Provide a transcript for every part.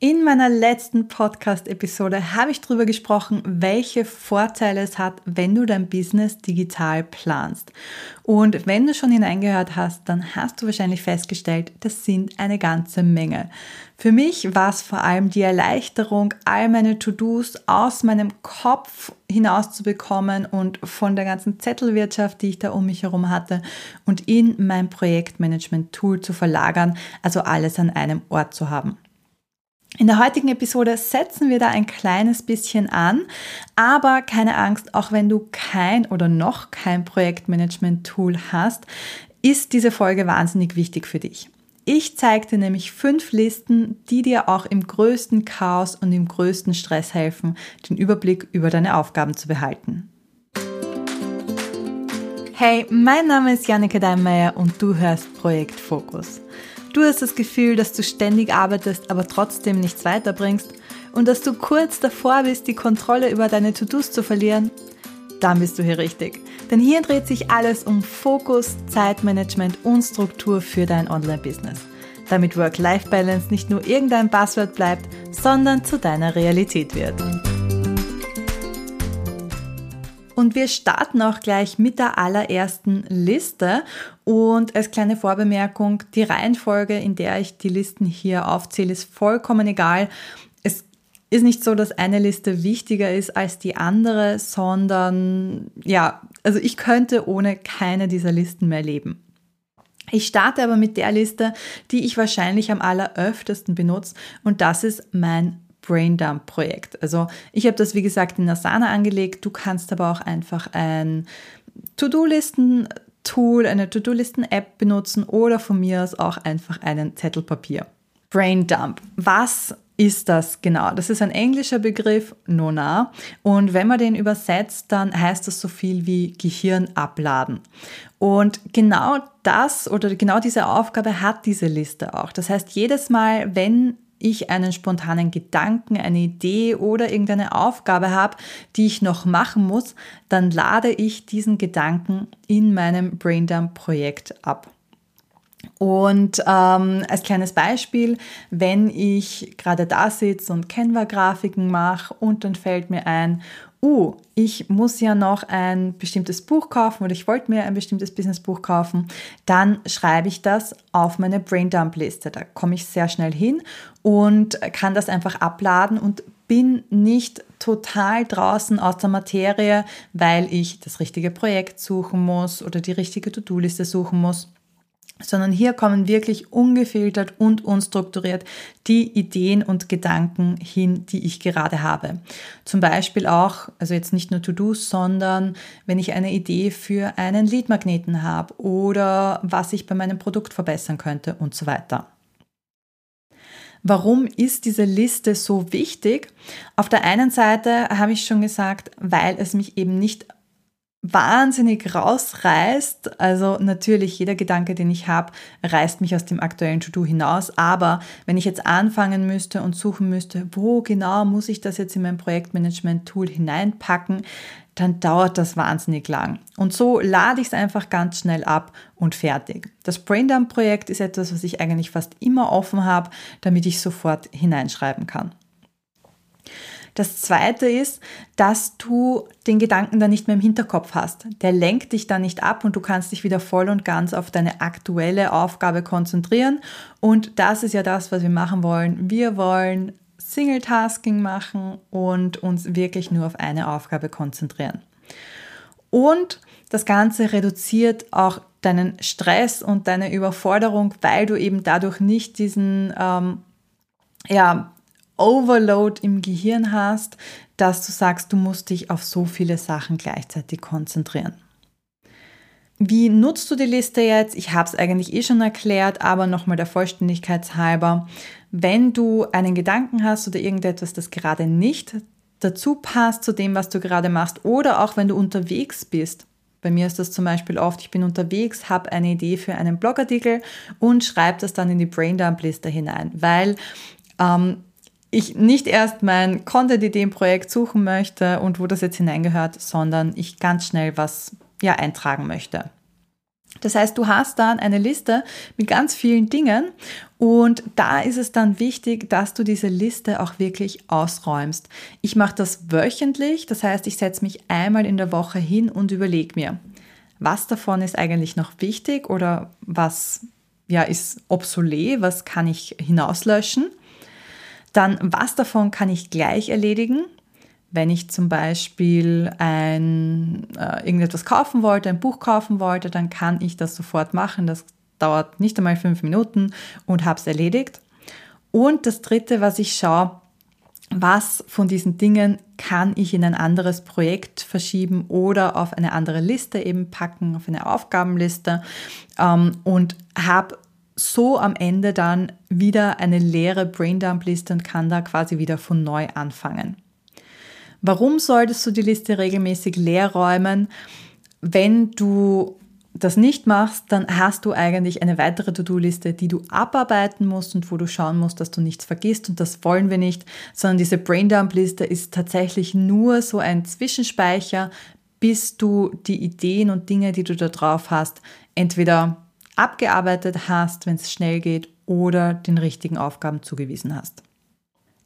In meiner letzten Podcast-Episode habe ich darüber gesprochen, welche Vorteile es hat, wenn du dein Business digital planst. Und wenn du schon hineingehört hast, dann hast du wahrscheinlich festgestellt, das sind eine ganze Menge. Für mich war es vor allem die Erleichterung, all meine To-Dos aus meinem Kopf hinaus zu bekommen und von der ganzen Zettelwirtschaft, die ich da um mich herum hatte, und in mein Projektmanagement-Tool zu verlagern, also alles an einem Ort zu haben. In der heutigen Episode setzen wir da ein kleines bisschen an, aber keine Angst, auch wenn du kein oder noch kein Projektmanagement-Tool hast, ist diese Folge wahnsinnig wichtig für dich. Ich zeige dir nämlich fünf Listen, die dir auch im größten Chaos und im größten Stress helfen, den Überblick über deine Aufgaben zu behalten. Hey, mein Name ist Janneke Deinmeier und du hörst Projekt Fokus. Du hast das Gefühl, dass du ständig arbeitest, aber trotzdem nichts weiterbringst und dass du kurz davor bist, die Kontrolle über deine To-Dos zu verlieren? Dann bist du hier richtig. Denn hier dreht sich alles um Fokus, Zeitmanagement und Struktur für dein Online-Business. Damit Work-Life-Balance nicht nur irgendein Passwort bleibt, sondern zu deiner Realität wird. Und wir starten auch gleich mit der allerersten Liste. Und als kleine Vorbemerkung, die Reihenfolge, in der ich die Listen hier aufzähle, ist vollkommen egal. Es ist nicht so, dass eine Liste wichtiger ist als die andere, sondern ja, also ich könnte ohne keine dieser Listen mehr leben. Ich starte aber mit der Liste, die ich wahrscheinlich am alleröftesten benutze und das ist mein Braindump-Projekt. Also ich habe das, wie gesagt, in Asana angelegt. Du kannst aber auch einfach ein To-Do-Listen-Tool, eine To-Do-Listen-App benutzen oder von mir aus auch einfach einen Zettel Papier. Braindump. Was ist das genau? Das ist ein englischer Begriff, Nona. Und wenn man den übersetzt, dann heißt das so viel wie Gehirn abladen. Und genau das oder genau diese Aufgabe hat diese Liste auch. Das heißt, jedes Mal, wenn ich einen spontanen Gedanken, eine Idee oder irgendeine Aufgabe habe, die ich noch machen muss, dann lade ich diesen Gedanken in meinem Braindump-Projekt ab. Und ähm, als kleines Beispiel, wenn ich gerade da sitze und Canva-Grafiken mache und dann fällt mir ein, uh, ich muss ja noch ein bestimmtes Buch kaufen oder ich wollte mir ein bestimmtes Businessbuch kaufen, dann schreibe ich das auf meine Braindump-Liste. Da komme ich sehr schnell hin und kann das einfach abladen und bin nicht total draußen aus der Materie, weil ich das richtige Projekt suchen muss oder die richtige To-Do-Liste suchen muss sondern hier kommen wirklich ungefiltert und unstrukturiert die Ideen und Gedanken hin, die ich gerade habe. Zum Beispiel auch, also jetzt nicht nur To-Dos, sondern wenn ich eine Idee für einen Leadmagneten habe oder was ich bei meinem Produkt verbessern könnte und so weiter. Warum ist diese Liste so wichtig? Auf der einen Seite habe ich schon gesagt, weil es mich eben nicht wahnsinnig rausreißt. Also natürlich, jeder Gedanke, den ich habe, reißt mich aus dem aktuellen To-Do hinaus. Aber wenn ich jetzt anfangen müsste und suchen müsste, wo genau muss ich das jetzt in mein Projektmanagement-Tool hineinpacken, dann dauert das wahnsinnig lang. Und so lade ich es einfach ganz schnell ab und fertig. Das Braindump-Projekt ist etwas, was ich eigentlich fast immer offen habe, damit ich sofort hineinschreiben kann. Das zweite ist, dass du den Gedanken dann nicht mehr im Hinterkopf hast. Der lenkt dich dann nicht ab und du kannst dich wieder voll und ganz auf deine aktuelle Aufgabe konzentrieren. Und das ist ja das, was wir machen wollen. Wir wollen Single-Tasking machen und uns wirklich nur auf eine Aufgabe konzentrieren. Und das Ganze reduziert auch deinen Stress und deine Überforderung, weil du eben dadurch nicht diesen ähm, ja, Overload im Gehirn hast, dass du sagst, du musst dich auf so viele Sachen gleichzeitig konzentrieren. Wie nutzt du die Liste jetzt? Ich habe es eigentlich eh schon erklärt, aber nochmal der Vollständigkeit halber. Wenn du einen Gedanken hast oder irgendetwas, das gerade nicht dazu passt zu dem, was du gerade machst, oder auch wenn du unterwegs bist, bei mir ist das zum Beispiel oft, ich bin unterwegs, habe eine Idee für einen Blogartikel und schreibe das dann in die Braindump-Liste hinein, weil ähm, ich nicht erst mein Content-Ideen-Projekt suchen möchte und wo das jetzt hineingehört, sondern ich ganz schnell was ja, eintragen möchte. Das heißt, du hast dann eine Liste mit ganz vielen Dingen und da ist es dann wichtig, dass du diese Liste auch wirklich ausräumst. Ich mache das wöchentlich, das heißt, ich setze mich einmal in der Woche hin und überlege mir, was davon ist eigentlich noch wichtig oder was ja, ist obsolet, was kann ich hinauslöschen. Dann, was davon kann ich gleich erledigen wenn ich zum Beispiel ein, äh, irgendetwas kaufen wollte, ein Buch kaufen wollte, dann kann ich das sofort machen. Das dauert nicht einmal fünf Minuten und habe es erledigt. Und das Dritte, was ich schaue, was von diesen Dingen kann ich in ein anderes Projekt verschieben oder auf eine andere Liste eben packen, auf eine Aufgabenliste ähm, und habe so am Ende dann wieder eine leere Braindump-Liste und kann da quasi wieder von neu anfangen. Warum solltest du die Liste regelmäßig leer räumen? Wenn du das nicht machst, dann hast du eigentlich eine weitere To-Do-Liste, die du abarbeiten musst und wo du schauen musst, dass du nichts vergisst. Und das wollen wir nicht, sondern diese Braindump-Liste ist tatsächlich nur so ein Zwischenspeicher, bis du die Ideen und Dinge, die du da drauf hast, entweder abgearbeitet hast, wenn es schnell geht, oder den richtigen Aufgaben zugewiesen hast.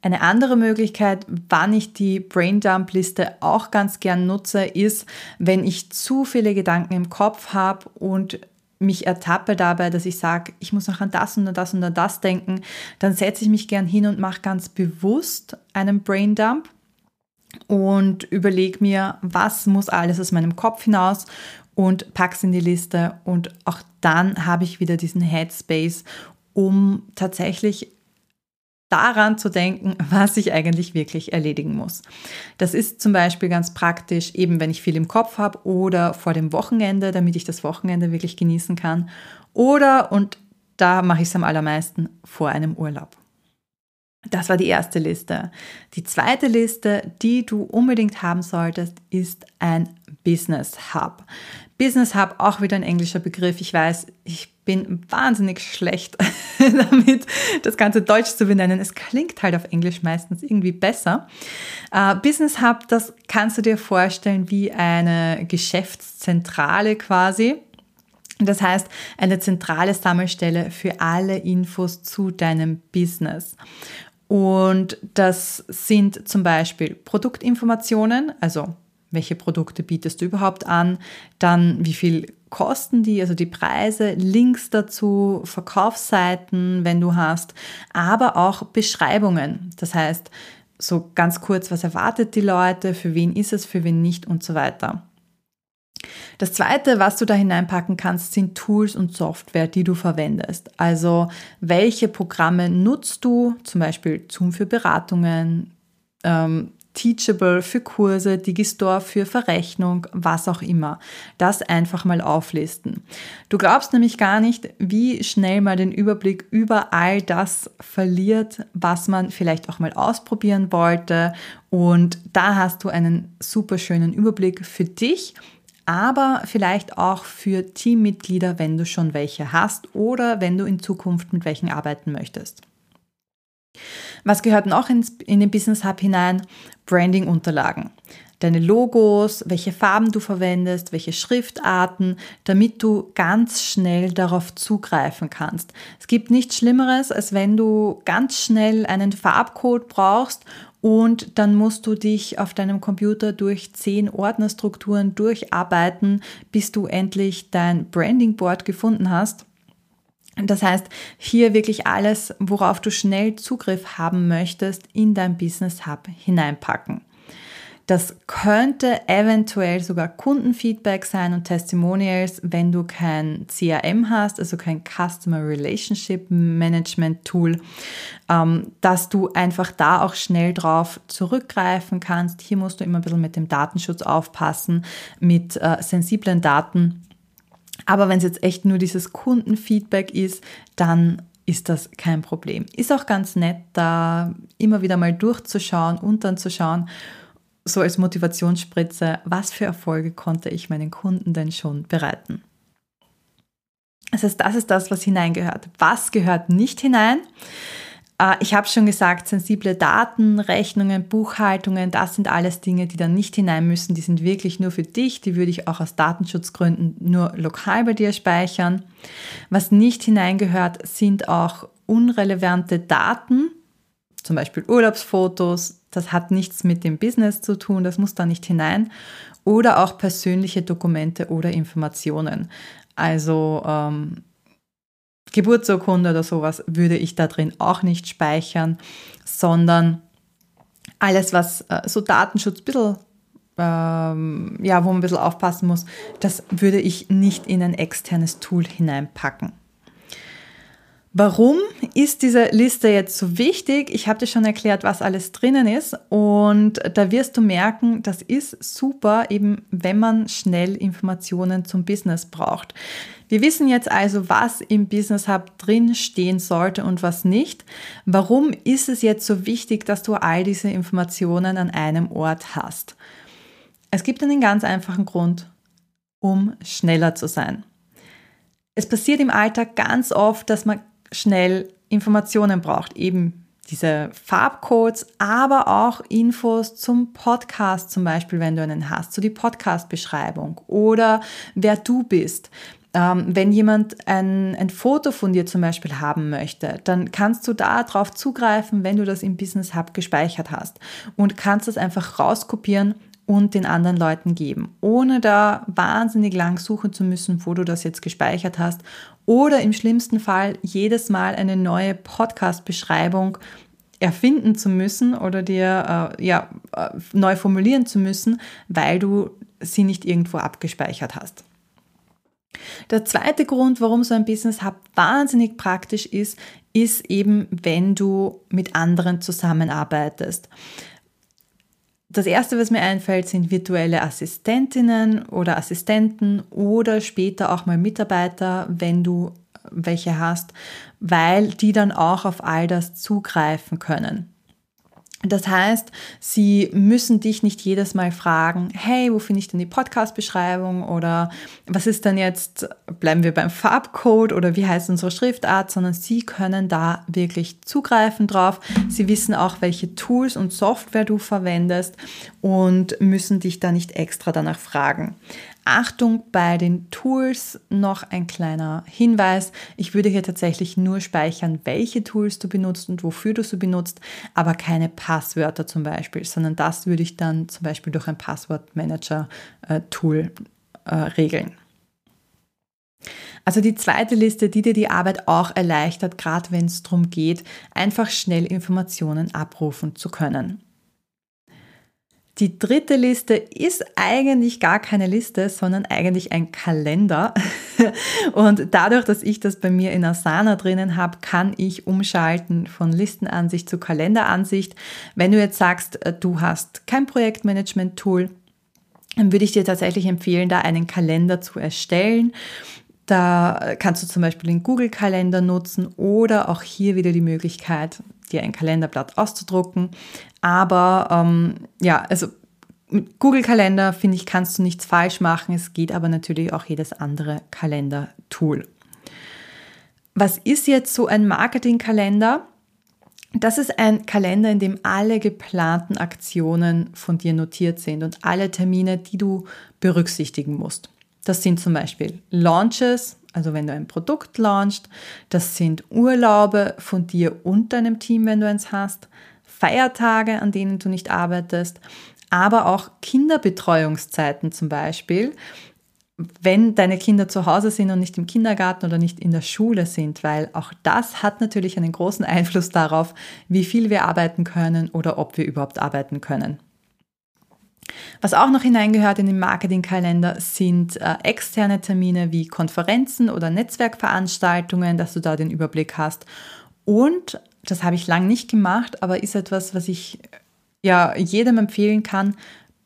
Eine andere Möglichkeit, wann ich die Braindump-Liste auch ganz gern nutze, ist, wenn ich zu viele Gedanken im Kopf habe und mich ertappe dabei, dass ich sage, ich muss noch an das und an das und an das denken, dann setze ich mich gern hin und mache ganz bewusst einen Braindump und überlege mir, was muss alles aus meinem Kopf hinaus und pack's in die Liste und auch dann habe ich wieder diesen Headspace, um tatsächlich daran zu denken, was ich eigentlich wirklich erledigen muss. Das ist zum Beispiel ganz praktisch, eben wenn ich viel im Kopf habe oder vor dem Wochenende, damit ich das Wochenende wirklich genießen kann. Oder, und da mache ich es am allermeisten, vor einem Urlaub. Das war die erste Liste. Die zweite Liste, die du unbedingt haben solltest, ist ein Business Hub. Business Hub, auch wieder ein englischer Begriff. Ich weiß, ich bin wahnsinnig schlecht damit, das Ganze Deutsch zu benennen. Es klingt halt auf Englisch meistens irgendwie besser. Uh, Business Hub, das kannst du dir vorstellen wie eine Geschäftszentrale quasi. Das heißt, eine zentrale Sammelstelle für alle Infos zu deinem Business. Und das sind zum Beispiel Produktinformationen, also welche Produkte bietest du überhaupt an, dann wie viel kosten die, also die Preise, Links dazu, Verkaufsseiten, wenn du hast, aber auch Beschreibungen. Das heißt, so ganz kurz, was erwartet die Leute, für wen ist es, für wen nicht und so weiter. Das zweite, was du da hineinpacken kannst, sind Tools und Software, die du verwendest. Also welche Programme nutzt du, zum Beispiel Zoom für Beratungen, ähm, Teachable für Kurse, Digistore für Verrechnung, was auch immer. Das einfach mal auflisten. Du glaubst nämlich gar nicht, wie schnell man den Überblick über all das verliert, was man vielleicht auch mal ausprobieren wollte. Und da hast du einen super schönen Überblick für dich aber vielleicht auch für Teammitglieder, wenn du schon welche hast oder wenn du in Zukunft mit welchen arbeiten möchtest. Was gehört noch ins, in den Business Hub hinein? Branding-Unterlagen. Deine Logos, welche Farben du verwendest, welche Schriftarten, damit du ganz schnell darauf zugreifen kannst. Es gibt nichts Schlimmeres, als wenn du ganz schnell einen Farbcode brauchst und dann musst du dich auf deinem Computer durch zehn Ordnerstrukturen durcharbeiten, bis du endlich dein Branding Board gefunden hast. Das heißt, hier wirklich alles, worauf du schnell Zugriff haben möchtest, in dein Business Hub hineinpacken. Das könnte eventuell sogar Kundenfeedback sein und Testimonials, wenn du kein CRM hast, also kein Customer Relationship Management Tool, ähm, dass du einfach da auch schnell drauf zurückgreifen kannst. Hier musst du immer ein bisschen mit dem Datenschutz aufpassen, mit äh, sensiblen Daten aber wenn es jetzt echt nur dieses Kundenfeedback ist, dann ist das kein Problem. Ist auch ganz nett, da immer wieder mal durchzuschauen und dann zu schauen, so als Motivationsspritze, was für Erfolge konnte ich meinen Kunden denn schon bereiten. Das heißt, das ist das, was hineingehört. Was gehört nicht hinein? Äh, ich habe schon gesagt, sensible Daten, Rechnungen, Buchhaltungen, das sind alles Dinge, die dann nicht hinein müssen. Die sind wirklich nur für dich. Die würde ich auch aus Datenschutzgründen nur lokal bei dir speichern. Was nicht hineingehört, sind auch unrelevante Daten, zum Beispiel Urlaubsfotos. Das hat nichts mit dem Business zu tun, das muss da nicht hinein. Oder auch persönliche Dokumente oder Informationen. Also ähm, Geburtsurkunde oder sowas würde ich da drin auch nicht speichern, sondern alles, was äh, so Datenschutz ein bisschen, ähm, ja, wo man ein bisschen aufpassen muss, das würde ich nicht in ein externes Tool hineinpacken. Warum ist diese Liste jetzt so wichtig? Ich habe dir schon erklärt, was alles drinnen ist und da wirst du merken, das ist super, eben wenn man schnell Informationen zum Business braucht. Wir wissen jetzt also, was im Business Hub drin stehen sollte und was nicht. Warum ist es jetzt so wichtig, dass du all diese Informationen an einem Ort hast? Es gibt einen ganz einfachen Grund, um schneller zu sein. Es passiert im Alltag ganz oft, dass man schnell Informationen braucht, eben diese Farbcodes, aber auch Infos zum Podcast zum Beispiel, wenn du einen hast, so die Podcast-Beschreibung oder wer du bist. Ähm, wenn jemand ein, ein Foto von dir zum Beispiel haben möchte, dann kannst du da drauf zugreifen, wenn du das im Business Hub gespeichert hast und kannst das einfach rauskopieren und den anderen Leuten geben, ohne da wahnsinnig lang suchen zu müssen, wo du das jetzt gespeichert hast oder im schlimmsten Fall jedes Mal eine neue Podcast-Beschreibung erfinden zu müssen oder dir äh, ja, äh, neu formulieren zu müssen, weil du sie nicht irgendwo abgespeichert hast. Der zweite Grund, warum so ein Business Hub wahnsinnig praktisch ist, ist eben, wenn du mit anderen zusammenarbeitest. Das erste, was mir einfällt, sind virtuelle Assistentinnen oder Assistenten oder später auch mal Mitarbeiter, wenn du welche hast, weil die dann auch auf all das zugreifen können. Das heißt, sie müssen dich nicht jedes Mal fragen, hey, wo finde ich denn die Podcast-Beschreibung oder was ist denn jetzt, bleiben wir beim Farbcode oder wie heißt unsere Schriftart, sondern sie können da wirklich zugreifen drauf. Sie wissen auch, welche Tools und Software du verwendest und müssen dich da nicht extra danach fragen. Achtung bei den Tools noch ein kleiner Hinweis. Ich würde hier tatsächlich nur speichern, welche Tools du benutzt und wofür du sie benutzt, aber keine Passwörter zum Beispiel, sondern das würde ich dann zum Beispiel durch ein Passwortmanager-Tool äh, regeln. Also die zweite Liste, die dir die Arbeit auch erleichtert, gerade wenn es darum geht, einfach schnell Informationen abrufen zu können. Die dritte Liste ist eigentlich gar keine Liste, sondern eigentlich ein Kalender. Und dadurch, dass ich das bei mir in Asana drinnen habe, kann ich umschalten von Listenansicht zu Kalenderansicht. Wenn du jetzt sagst, äh, du hast kein Projektmanagement-Tool, dann würde ich dir tatsächlich empfehlen, da einen Kalender zu erstellen. Da kannst du zum Beispiel den Google-Kalender nutzen oder auch hier wieder die Möglichkeit, dir ein Kalenderblatt auszudrucken. Aber ähm, ja, also mit Google-Kalender, finde ich, kannst du nichts falsch machen. Es geht aber natürlich auch jedes andere Kalender-Tool. Was ist jetzt so ein Marketing-Kalender? Das ist ein Kalender, in dem alle geplanten Aktionen von dir notiert sind und alle Termine, die du berücksichtigen musst. Das sind zum Beispiel Launches, also wenn du ein Produkt launchst. Das sind Urlaube von dir und deinem Team, wenn du eins hast. Feiertage, an denen du nicht arbeitest. Aber auch Kinderbetreuungszeiten zum Beispiel wenn deine Kinder zu Hause sind und nicht im Kindergarten oder nicht in der Schule sind, weil auch das hat natürlich einen großen Einfluss darauf, wie viel wir arbeiten können oder ob wir überhaupt arbeiten können. Was auch noch hineingehört in den Marketingkalender sind äh, externe Termine wie Konferenzen oder Netzwerkveranstaltungen, dass du da den Überblick hast. Und, das habe ich lang nicht gemacht, aber ist etwas, was ich ja jedem empfehlen kann,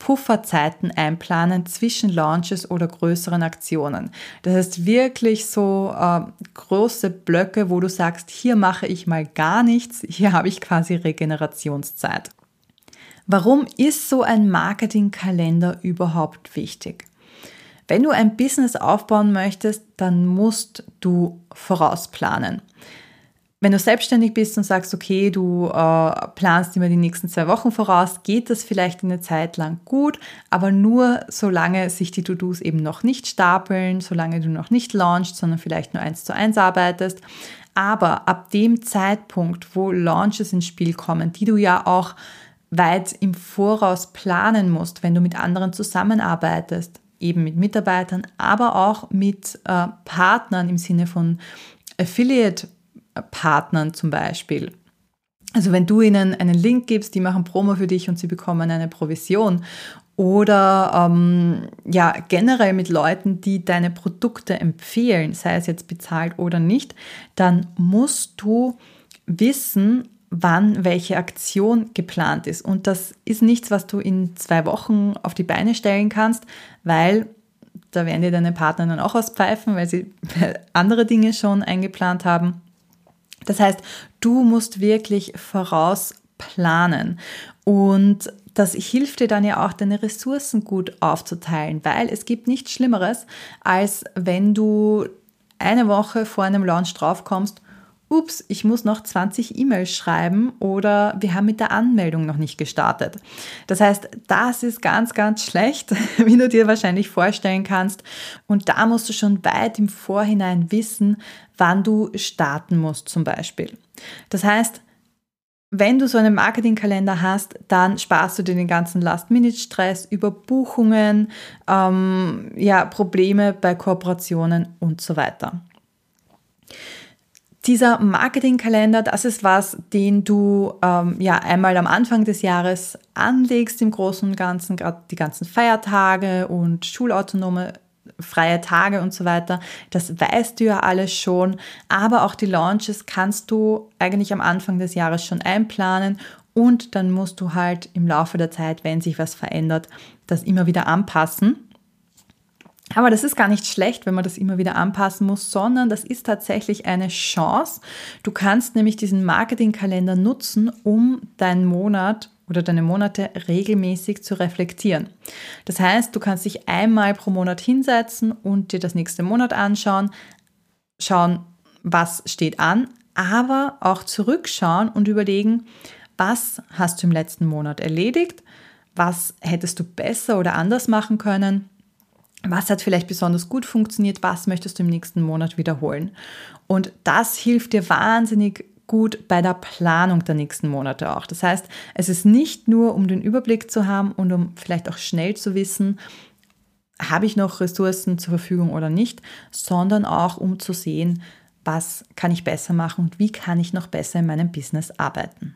Pufferzeiten einplanen zwischen Launches oder größeren Aktionen. Das heißt wirklich so äh, große Blöcke, wo du sagst, hier mache ich mal gar nichts, hier habe ich quasi Regenerationszeit. Warum ist so ein Marketingkalender überhaupt wichtig? Wenn du ein Business aufbauen möchtest, dann musst du vorausplanen. wenn du selbstständig bist und sagst, okay, du äh, planst immer die nächsten zwei Wochen voraus, geht das vielleicht eine Zeit lang gut, aber nur solange sich die To-Dos eben noch nicht stapeln, solange du noch nicht launchst, sondern vielleicht nur eins zu eins arbeitest. Aber ab dem Zeitpunkt, wo Launches ins Spiel kommen, die du ja auch weit im Voraus planen musst, wenn du mit anderen zusammenarbeitest, eben mit Mitarbeitern, aber auch mit äh, Partnern im Sinne von Affiliate Partnern zum Beispiel. Also wenn du ihnen einen Link gibst, die machen Promo für dich und sie bekommen eine Provision. Oder ähm, ja, generell mit Leuten, die deine Produkte empfehlen, sei es jetzt bezahlt oder nicht, dann musst du wissen, wann welche Aktion geplant ist. Und das ist nichts, was du in zwei Wochen auf die Beine stellen kannst, weil da werden dir deine Partner dann auch auspfeifen, weil sie andere Dinge schon eingeplant haben. Das heißt, du musst wirklich vorausplanen und das hilft dir dann ja auch, deine Ressourcen gut aufzuteilen, weil es gibt nichts Schlimmeres, als wenn du eine Woche vor einem Launch draufkommst ups, ich muss noch 20 E-Mails schreiben oder wir haben mit der Anmeldung noch nicht gestartet. Das heißt, das ist ganz, ganz schlecht, wie du dir wahrscheinlich vorstellen kannst. Und da musst du schon weit im Vorhinein wissen, wann du starten musst zum Beispiel. Das heißt, wenn du so einen Marketingkalender hast, dann sparst du dir den ganzen Last-Minute-Stress über Buchungen, ähm, ja, Probleme bei Kooperationen und so weiter. Dieser Marketingkalender, das ist was, den du ähm, ja einmal am Anfang des Jahres anlegst im Großen und Ganzen, gerade die ganzen Feiertage und schulautonome freie Tage und so weiter. Das weißt du ja alles schon, aber auch die Launches kannst du eigentlich am Anfang des Jahres schon einplanen und dann musst du halt im Laufe der Zeit, wenn sich was verändert, das immer wieder anpassen. Aber das ist gar nicht schlecht, wenn man das immer wieder anpassen muss, sondern das ist tatsächlich eine Chance. Du kannst nämlich diesen Marketingkalender nutzen, um deinen Monat oder deine Monate regelmäßig zu reflektieren. Das heißt, du kannst dich einmal pro Monat hinsetzen und dir das nächste Monat anschauen, schauen, was steht an, aber auch zurückschauen und überlegen, was hast du im letzten Monat erledigt, was hättest du besser oder anders machen können was hat vielleicht besonders gut funktioniert, was möchtest du im nächsten Monat wiederholen. Und das hilft dir wahnsinnig gut bei der Planung der nächsten Monate auch. Das heißt, es ist nicht nur, um den Überblick zu haben und um vielleicht auch schnell zu wissen, habe ich noch Ressourcen zur Verfügung oder nicht, sondern auch um zu sehen, was kann ich besser machen und wie kann ich noch besser in meinem Business arbeiten.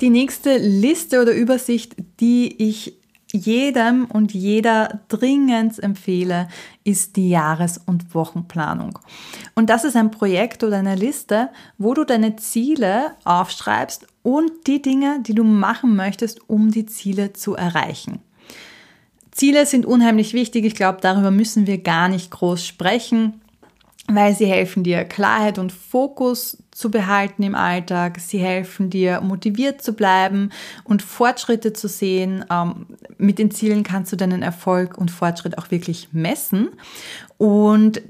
Die nächste Liste oder Übersicht, die ich jedem und jeder dringend empfehle, ist die Jahres- und Wochenplanung. Und das ist ein Projekt oder eine Liste, wo du deine Ziele aufschreibst und die Dinge, die du machen möchtest, um die Ziele zu erreichen. Ziele sind unheimlich wichtig. Ich glaube, darüber müssen wir gar nicht groß sprechen weil sie helfen dir Klarheit und Fokus zu behalten im Alltag. Sie helfen dir motiviert zu bleiben und Fortschritte zu sehen. Ähm, mit den Zielen kannst du deinen Erfolg und Fortschritt auch wirklich messen. Und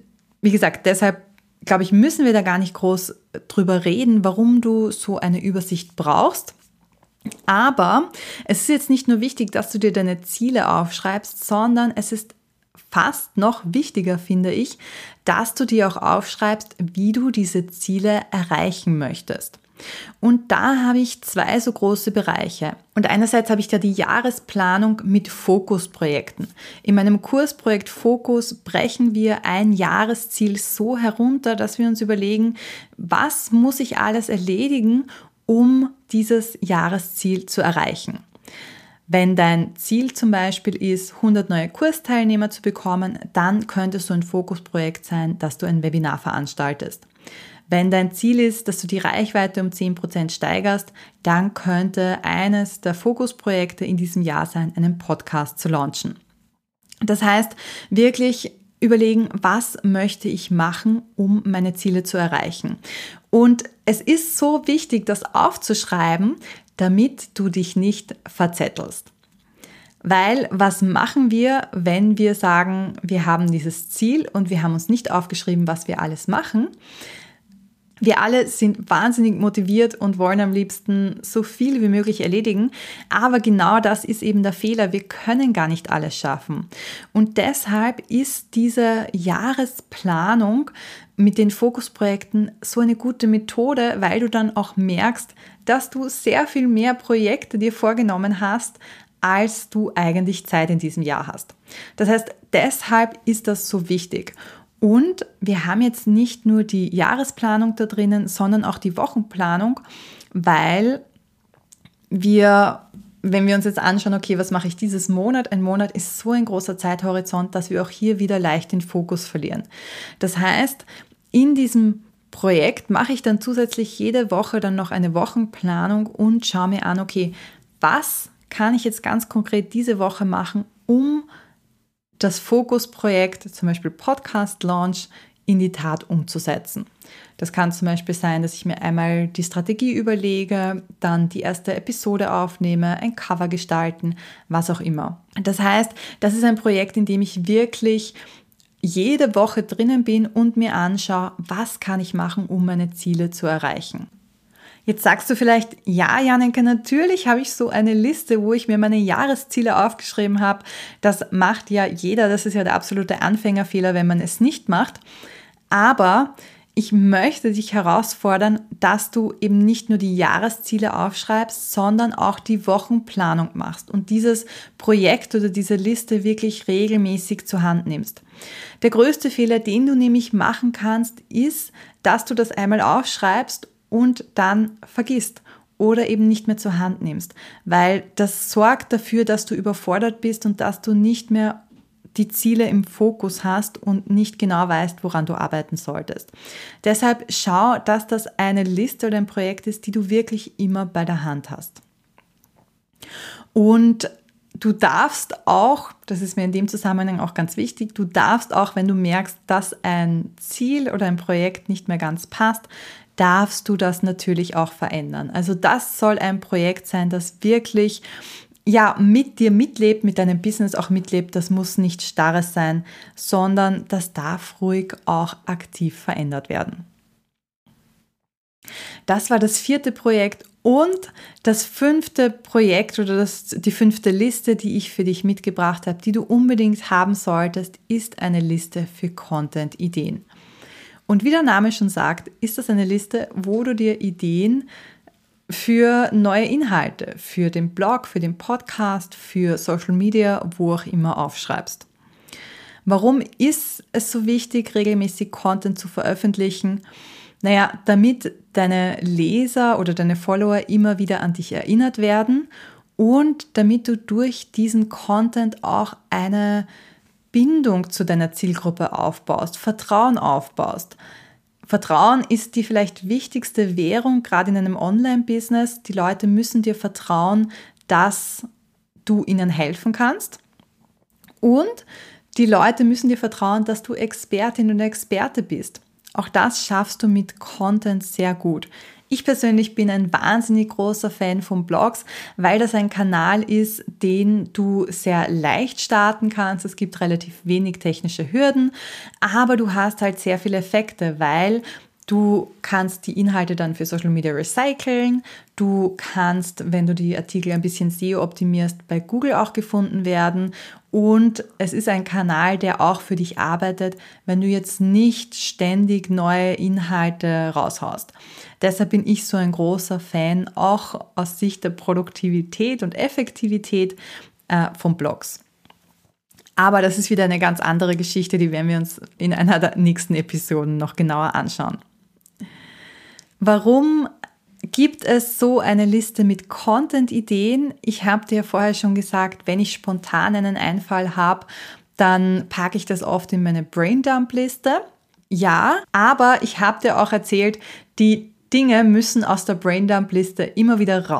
wie gesagt, deshalb glaube ich, müssen wir da gar nicht groß drüber reden, warum du so eine Übersicht brauchst. Aber es ist jetzt nicht nur wichtig, dass du dir deine Ziele aufschreibst, sondern es ist fast noch wichtiger finde ich, dass du dir auch aufschreibst, wie du diese Ziele erreichen möchtest. Und da habe ich zwei so große Bereiche. Und einerseits habe ich da die Jahresplanung mit Fokusprojekten. In meinem Kursprojekt Fokus brechen wir ein Jahresziel so herunter, dass wir uns überlegen, was muss ich alles erledigen, um dieses Jahresziel zu erreichen. Wenn dein Ziel zum Beispiel ist, 100 neue Kursteilnehmer zu bekommen, dann könnte so ein Fokusprojekt sein, dass du ein Webinar veranstaltest. Wenn dein Ziel ist, dass du die Reichweite um 10% steigerst, dann könnte eines der Fokusprojekte in diesem Jahr sein, einen Podcast zu launchen. Das heißt, wirklich überlegen, was möchte ich machen, um meine Ziele zu erreichen. Und es ist so wichtig, das aufzuschreiben, damit du dich nicht verzettelst. Weil was machen wir, wenn wir sagen, wir haben dieses Ziel und wir haben uns nicht aufgeschrieben, was wir alles machen? Wir alle sind wahnsinnig motiviert und wollen am liebsten so viel wie möglich erledigen. Aber genau das ist eben der Fehler. Wir können gar nicht alles schaffen. Und deshalb ist diese Jahresplanung mit den Fokusprojekten so eine gute Methode, weil du dann auch merkst, dass du sehr viel mehr Projekte dir vorgenommen hast, als du eigentlich Zeit in diesem Jahr hast. Das heißt, deshalb ist das so wichtig. Und wir haben jetzt nicht nur die Jahresplanung da drinnen, sondern auch die Wochenplanung, weil wir, wenn wir uns jetzt anschauen, okay, was mache ich dieses Monat? Ein Monat ist so ein großer Zeithorizont, dass wir auch hier wieder leicht den Fokus verlieren. Das heißt, in diesem Projekt mache ich dann zusätzlich jede Woche dann noch eine Wochenplanung und schaue mir an, okay, was kann ich jetzt ganz konkret diese Woche machen, um das Fokusprojekt, zum Beispiel Podcast Launch, in die Tat umzusetzen. Das kann zum Beispiel sein, dass ich mir einmal die Strategie überlege, dann die erste Episode aufnehme, ein Cover gestalten, was auch immer. Das heißt, das ist ein Projekt, in dem ich wirklich jede Woche drinnen bin und mir anschaue, was kann ich machen, um meine Ziele zu erreichen. Jetzt sagst du vielleicht, ja, Janneke, natürlich habe ich so eine Liste, wo ich mir meine Jahresziele aufgeschrieben habe. Das macht ja jeder. Das ist ja der absolute Anfängerfehler, wenn man es nicht macht. Aber ich möchte dich herausfordern, dass du eben nicht nur die Jahresziele aufschreibst, sondern auch die Wochenplanung machst und dieses Projekt oder diese Liste wirklich regelmäßig zur Hand nimmst. Der größte Fehler, den du nämlich machen kannst, ist, dass du das einmal aufschreibst und dann vergisst oder eben nicht mehr zur Hand nimmst, weil das sorgt dafür, dass du überfordert bist und dass du nicht mehr die Ziele im Fokus hast und nicht genau weißt, woran du arbeiten solltest. Deshalb schau, dass das eine Liste oder ein Projekt ist, die du wirklich immer bei der Hand hast. Und du darfst auch, das ist mir in dem Zusammenhang auch ganz wichtig, du darfst auch, wenn du merkst, dass ein Ziel oder ein Projekt nicht mehr ganz passt, darfst du das natürlich auch verändern. Also das soll ein Projekt sein, das wirklich ja, mit dir mitlebt, mit deinem Business auch mitlebt. Das muss nicht starres sein, sondern das darf ruhig auch aktiv verändert werden. Das war das vierte Projekt und das fünfte Projekt oder das, die fünfte Liste, die ich für dich mitgebracht habe, die du unbedingt haben solltest, ist eine Liste für Content-Ideen. Und wie der Name schon sagt, ist das eine Liste, wo du dir Ideen für neue Inhalte, für den Blog, für den Podcast, für Social Media, wo auch immer aufschreibst. Warum ist es so wichtig, regelmäßig Content zu veröffentlichen? Naja, damit deine Leser oder deine Follower immer wieder an dich erinnert werden und damit du durch diesen Content auch eine Bindung zu deiner Zielgruppe aufbaust, Vertrauen aufbaust. Vertrauen ist die vielleicht wichtigste Währung, gerade in einem Online-Business. Die Leute müssen dir vertrauen, dass du ihnen helfen kannst. Und die Leute müssen dir vertrauen, dass du Expertin und Experte bist. Auch das schaffst du mit Content sehr gut. Ich persönlich bin ein wahnsinnig großer Fan von Blogs, weil das ein Kanal ist, den du sehr leicht starten kannst. Es gibt relativ wenig technische Hürden, aber du hast halt sehr viele Effekte, weil Du kannst die Inhalte dann für Social Media recyceln. Du kannst, wenn du die Artikel ein bisschen SEO optimierst, bei Google auch gefunden werden. Und es ist ein Kanal, der auch für dich arbeitet, wenn du jetzt nicht ständig neue Inhalte raushaust. Deshalb bin ich so ein großer Fan, auch aus Sicht der Produktivität und Effektivität äh, von Blogs. Aber das ist wieder eine ganz andere Geschichte, die werden wir uns in einer der nächsten Episoden noch genauer anschauen. Warum gibt es so eine Liste mit Content-Ideen? Ich habe dir vorher schon gesagt, wenn ich spontan einen Einfall habe, dann packe ich das oft in meine Braindump-Liste. Ja, aber ich habe dir auch erzählt, die Dinge müssen aus der Braindump-Liste immer wieder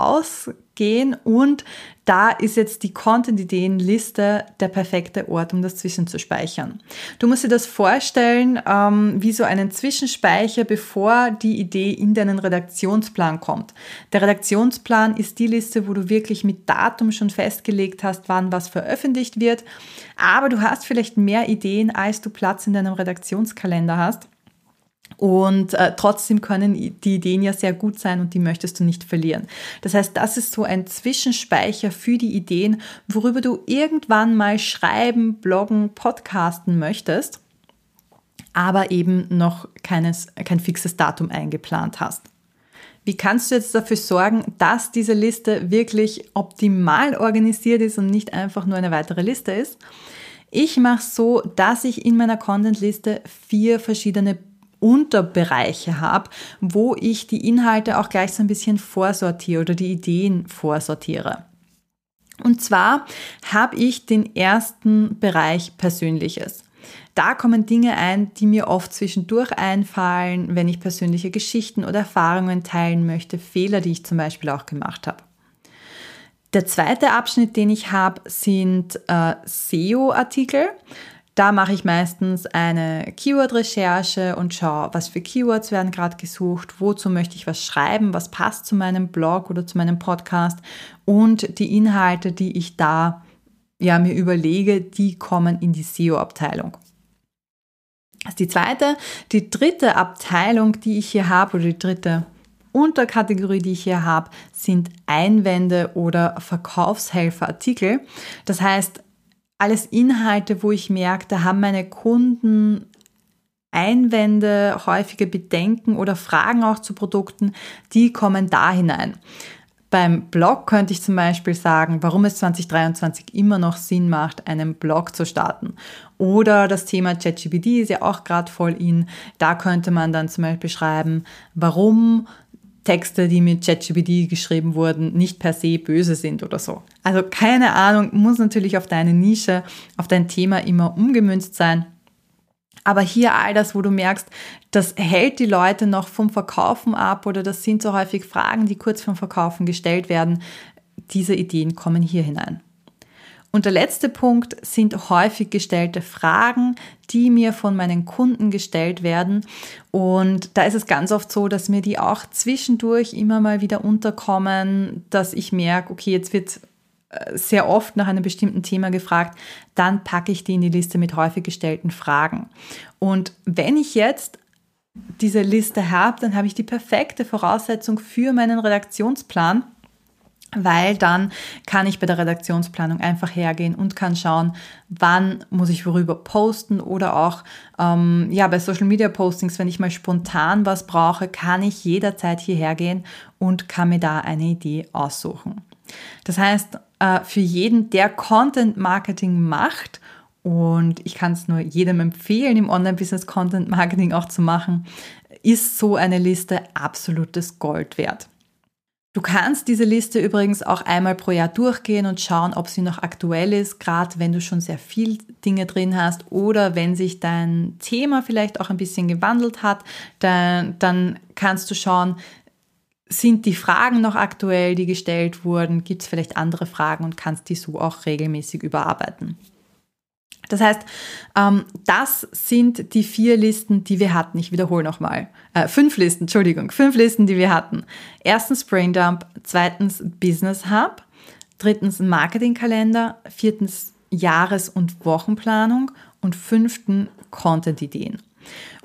rausgehen und da ist jetzt die Content-Ideen-Liste der perfekte Ort, um das zwischenzuspeichern. Du musst dir das vorstellen ähm, wie so einen Zwischenspeicher, bevor die Idee in deinen Redaktionsplan kommt. Der Redaktionsplan ist die Liste, wo du wirklich mit Datum schon festgelegt hast, wann was veröffentlicht wird. Aber du hast vielleicht mehr Ideen, als du Platz in deinem Redaktionskalender hast. Und äh, trotzdem können die Ideen ja sehr gut sein und die möchtest du nicht verlieren. Das heißt, das ist so ein Zwischenspeicher für die Ideen, worüber du irgendwann mal schreiben, bloggen, podcasten möchtest, aber eben noch keines, kein fixes Datum eingeplant hast. Wie kannst du jetzt dafür sorgen, dass diese Liste wirklich optimal organisiert ist und nicht einfach nur eine weitere Liste ist? Ich mache so, dass ich in meiner Content-Liste vier verschiedene Unterbereiche habe, wo ich die Inhalte auch gleich so ein bisschen vorsortiere oder die Ideen vorsortiere. Und zwar habe ich den ersten Bereich Persönliches. Da kommen Dinge ein, die mir oft zwischendurch einfallen, wenn ich persönliche Geschichten oder Erfahrungen teilen möchte, Fehler, die ich zum Beispiel auch gemacht habe. Der zweite Abschnitt, den ich habe, sind äh, SEO-Artikel. Da mache ich meistens eine Keyword-Recherche und schaue, was für Keywords werden gerade gesucht, wozu möchte ich was schreiben, was passt zu meinem Blog oder zu meinem Podcast und die Inhalte, die ich da ja, mir überlege, die kommen in die SEO-Abteilung. Das ist die zweite. Die dritte Abteilung, die ich hier habe, oder die dritte Unterkategorie, die ich hier habe, sind Einwände oder Verkaufshelferartikel. Das heißt, alles Inhalte, wo ich merke, da haben meine Kunden Einwände, häufige Bedenken oder Fragen auch zu Produkten, die kommen da hinein. Beim Blog könnte ich zum Beispiel sagen, warum es 2023 immer noch Sinn macht, einen Blog zu starten. Oder das Thema ChatGPT ist ja auch gerade voll in. Da könnte man dann zum Beispiel schreiben, warum Texte, die mit ChatGPT geschrieben wurden, nicht per se böse sind oder so. Also keine Ahnung, muss natürlich auf deine Nische, auf dein Thema immer umgemünzt sein. Aber hier all das, wo du merkst, das hält die Leute noch vom Verkaufen ab oder das sind so häufig Fragen, die kurz vom Verkaufen gestellt werden, diese Ideen kommen hier hinein. Und der letzte Punkt sind häufig gestellte Fragen, die mir von meinen Kunden gestellt werden. Und da ist es ganz oft so, dass mir die auch zwischendurch immer mal wieder unterkommen, dass ich merke, okay, jetzt wird äh, sehr oft nach einem bestimmten Thema gefragt, dann packe ich die in die Liste mit häufig gestellten Fragen. Und wenn ich jetzt diese Liste habe, dann habe ich die perfekte Voraussetzung für meinen Redaktionsplan weil dann kann ich bei der Redaktionsplanung einfach hergehen und kann schauen, wann muss ich worüber posten oder auch ähm, ja bei Social Media Postings, wenn ich mal spontan was brauche, kann ich jederzeit hierher gehen und kann mir da eine Idee aussuchen. Das heißt, äh, für jeden, der Content Marketing macht und ich kann es nur jedem empfehlen, im Online-Business Content Marketing auch zu machen, ist so eine Liste absolutes Gold wert. Du kannst diese Liste übrigens auch einmal pro Jahr durchgehen und schauen, ob sie noch aktuell ist, gerade wenn du schon sehr viel Dinge drin hast oder wenn sich dein Thema vielleicht auch ein bisschen gewandelt hat, dann, dann kannst du schauen, sind die Fragen noch aktuell, die gestellt wurden, gibt es vielleicht andere Fragen und kannst die so auch regelmäßig überarbeiten. Das heißt, ähm, das sind die vier Listen, die wir hatten. Ich wiederhole nochmal. Äh, fünf Listen, Entschuldigung, fünf Listen, die wir hatten. Erstens Braindump, zweitens Business Hub, drittens Marketingkalender, viertens Jahres- und Wochenplanung und fünften Content-Ideen.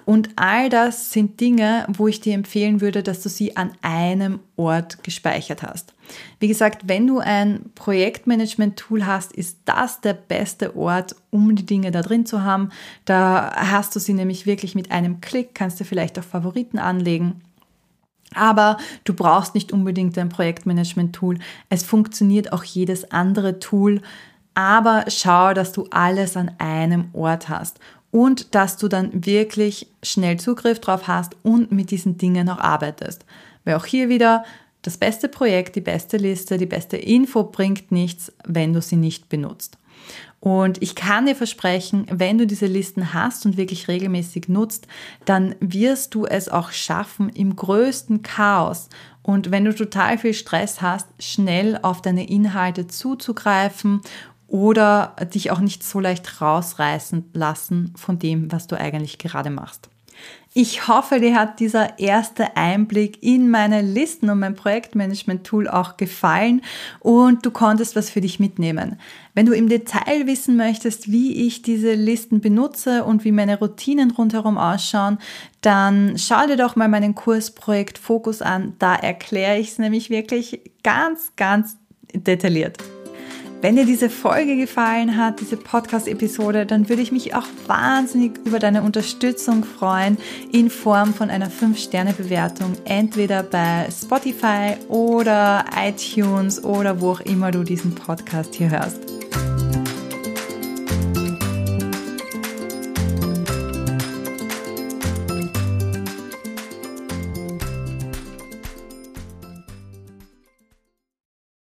Und all das sind Dinge, wo ich dir empfehlen würde, dass du sie an einem Ort gespeichert hast. Wie gesagt, wenn du ein Projektmanagement-Tool hast, ist das der beste Ort, um die Dinge da drin zu haben. Da hast du sie nämlich wirklich mit einem Klick, kannst du vielleicht auch Favoriten anlegen. Aber du brauchst nicht unbedingt ein Projektmanagement-Tool. Es funktioniert auch jedes andere Tool. Aber schau, dass du alles an einem Ort hast und dass du dann wirklich schnell Zugriff drauf hast und mit diesen Dingen auch arbeitest. Weil auch hier wieder das beste Projekt, die beste Liste, die beste Info bringt nichts, wenn du sie nicht benutzt. Und ich kann dir versprechen, wenn du diese Listen hast und wirklich regelmäßig nutzt, dann wirst du es auch schaffen, im größten Chaos und wenn du total viel Stress hast, schnell auf deine Inhalte zuzugreifen oder dich auch nicht so leicht rausreißen lassen von dem, was du eigentlich gerade machst. Ich hoffe, dir hat dieser erste Einblick in meine Listen und mein Projektmanagement-Tool auch gefallen und du konntest was für dich mitnehmen. Wenn du im Detail wissen möchtest, wie ich diese Listen benutze und wie meine Routinen rundherum ausschauen, dann schau dir doch mal meinen Kurs Projekt Fokus an. Da erkläre ich es nämlich wirklich ganz, ganz detailliert. Wenn dir diese Folge gefallen hat, diese Podcast-Episode, dann würde ich mich auch wahnsinnig über deine Unterstützung freuen in Form von einer 5-Sterne-Bewertung, entweder bei Spotify oder iTunes oder wo auch immer du diesen Podcast hier hörst.